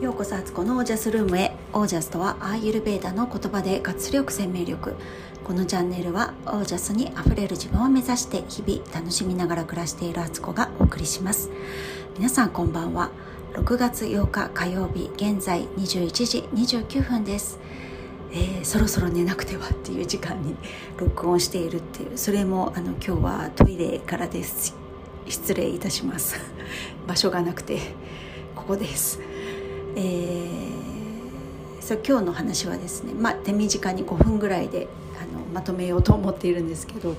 ようこそアツコのオージャスルームへ。オージャスとはアーユルベーダの言葉で活力生命力。このチャンネルはオージャスにあふれる自分を目指して日々楽しみながら暮らしているアツコがお送りします。皆さんこんばんは。6月8日火曜日現在21時29分です。えー、そろそろ寝なくてはっていう時間に録音しているっていう。それもあの今日はトイレからです。失礼いたします。場所がなくてここです。えー、そう今日の話はですね、まあ、手短に5分ぐらいであのまとめようと思っているんですけど、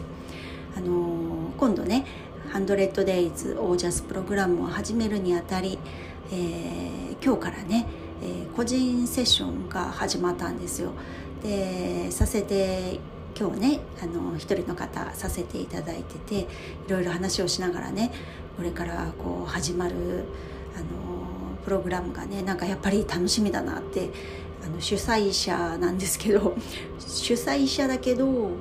あのー、今度ね「100days オージャスプログラム」を始めるにあたり、えー、今日からね、えー、個人セッションが始まったんですよ。でさせて今日ねあの一人の方させていただいてていろいろ話をしながらねこれからこう始まるあのプログラムがねなんかやっぱり楽しみだなってあの主催者なんですけど 主催者だけど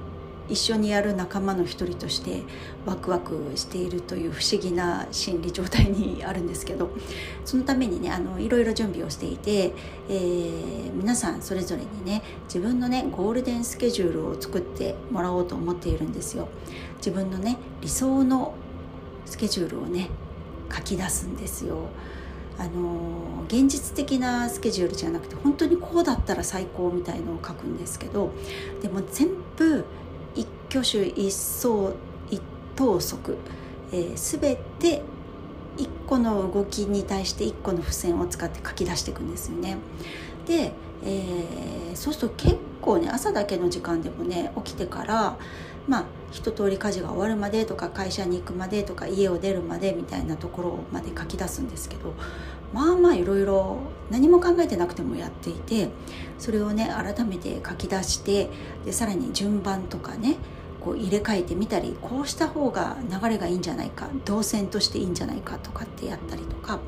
一緒にやる仲間の一人としてワクワクしているという不思議な心理状態にあるんですけどそのためにねあのいろいろ準備をしていて、えー、皆さんそれぞれにね自分のねゴールデンスケジュールを作ってもらおうと思っているんですよ。自分のね理想のスケジュールをね書き出すんですよ。あの現実的なスケジュールじゃなくて本当にこうだったら最高みたいのを書くんですけどでも全部一挙手一走一投足、えー、全て一個の動きに対して一個の付箋を使って書き出していくんですよね。で、えー、そうすると結構ね朝だけの時間でもね起きてからまあ一通り家事が終わるまでとか会社に行くまでとか家を出るまでみたいなところまで書き出すんですけどまあまあいろいろ何も考えてなくてもやっていてそれをね改めて書き出してでさらに順番とかねこう入れ替えてみたりこうした方が流れがいいんじゃないか動線としていいんじゃないかとかってやったりとか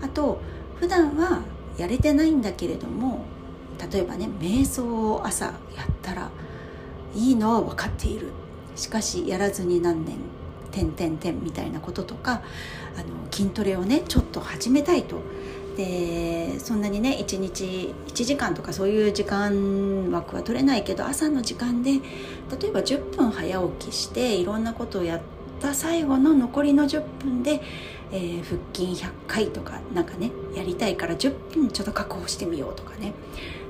あと普段はやれてないんだけれども例えばね瞑想を朝やったらいいのは分かっている。しかしやらずに何年点点点みたいなこととかあの筋トレをねちょっと始めたいと。でそんなにね1日1時間とかそういう時間枠は取れないけど朝の時間で例えば10分早起きしていろんなことをやった最後の残りの10分で、えー、腹筋100回とかなんかねやりたいから10分ちょっと確保してみようとかね。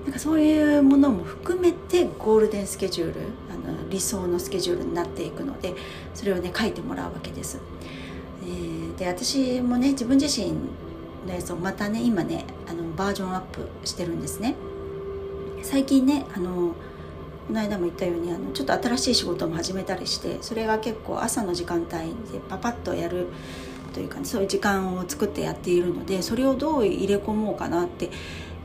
なんかそういうものも含めてゴールデンスケジュールあの理想のスケジュールになっていくのでそれをね書いてもらうわけです。えー、で私もね自分自身のやつをまたね今ねあのバージョンアップしてるんですね。最近ねあのこの間も言ったようにあのちょっと新しい仕事も始めたりしてそれが結構朝の時間帯でパパッとやるというか、ね、そういう時間を作ってやっているのでそれをどう入れ込もうかなって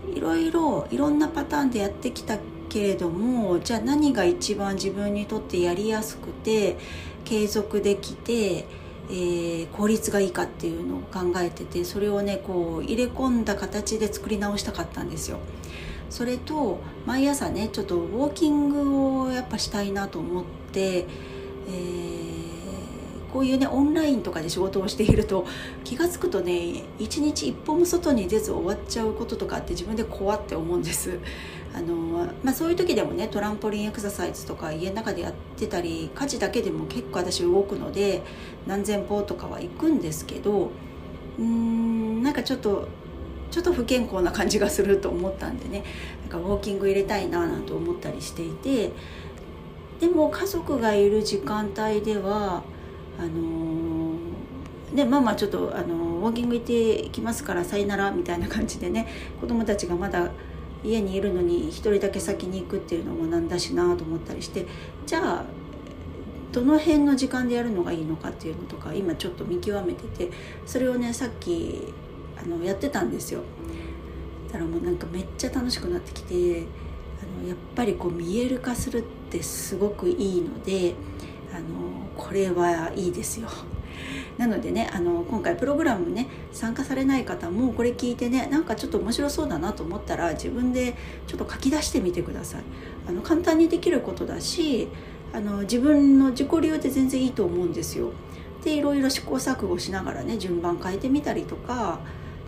いろいろいろんなパターンでやってきたけれどもじゃあ何が一番自分にとってやりやすくて継続できて、えー、効率がいいかっていうのを考えててそれをねこう入れ込んだ形で作り直したかったんですよ。それと毎朝ねちょっとウォーキングをやっぱしたいなと思って、えーこういうねオンラインとかで仕事をしていると気が付くとね一日一歩も外に出ず終わっちゃうこととかって自分で怖って思うんです。あのまあ、そういう時でもねトランポリンエクササイズとか家の中でやってたり家事だけでも結構私動くので何千歩とかは行くんですけどうーんなんかちょっとちょっと不健康な感じがすると思ったんでねなんかウォーキング入れたいななんて思ったりしていてでも家族がいる時間帯ではあのね、ママちょっとあのウォーキング行ってきますからさよならみたいな感じでね子供たちがまだ家にいるのに1人だけ先に行くっていうのもなんだしなと思ったりしてじゃあどの辺の時間でやるのがいいのかっていうのとか今ちょっと見極めててそれをねさっきあのやってたんですよ。だからもうなんかめっちゃ楽しくなってきてあのやっぱりこう見える化するってすごくいいのであのこれはいいですよ。なのでねあの今回プログラムね参加されない方もこれ聞いてねなんかちょっと面白そうだなと思ったら自分でちょっと書き出してみてください。あの簡単にできることだしあの自分の自己流で全然いいと思うんですよ。でいろいろ試行錯誤しながらね順番変えてみたりとか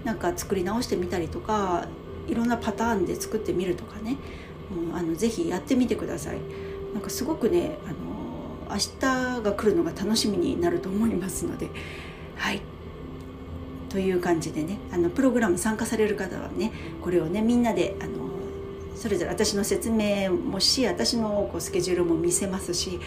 なんか作り直してみたりとかいろんなパターンで作ってみるとかねもうあのぜひやってみてくださいなんかすごくねあの明日が来るのが楽しみになると思いますのではい。という感じでねあのプログラム参加される方はねこれをねみんなであのそれぞれ私の説明もし私のこうスケジュールも見せますし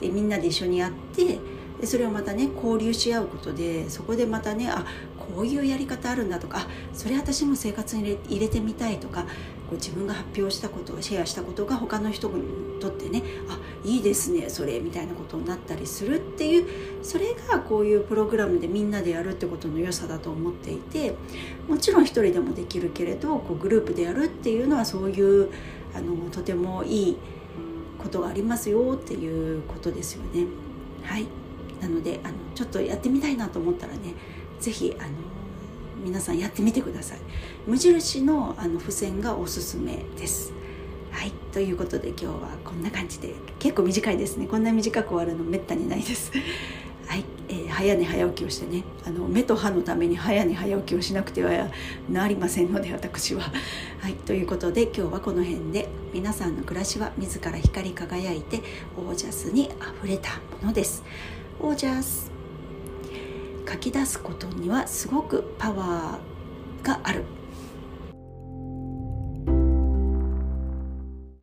でみんなで一緒にやってでそれをまたね交流し合うことでそこでまたねあこういうやり方あるんだとかあそれ私も生活に入れ入れてみたいとかこう自分が発表したことをシェアしたことが他の人にとってねあいいですねそれみたいなことになったりするっていうそれがこういうプログラムでみんなでやるってことの良さだと思っていてもちろん一人でもできるけれどこうグループでやるっていうのはそういうあのとてもいいことがありますよっていうことですよね。はいなのであのちょっとやってみたいなと思ったらね是非あの皆さんやってみてください。無印のあの付箋がおすすめです。はい。ということで今日はこんな感じで。結構短いですね。こんな短く終わるのめったにないです。はい、えー、早寝早起きをしてね。あの目と歯のために早寝早起きをしなくてはなりませんので私は。はい。ということで今日はこの辺で。皆さんの暮らしは自ら光り輝いてオージャスにあふれたものです。オージャス。書き出すことにはすごくパワーがある。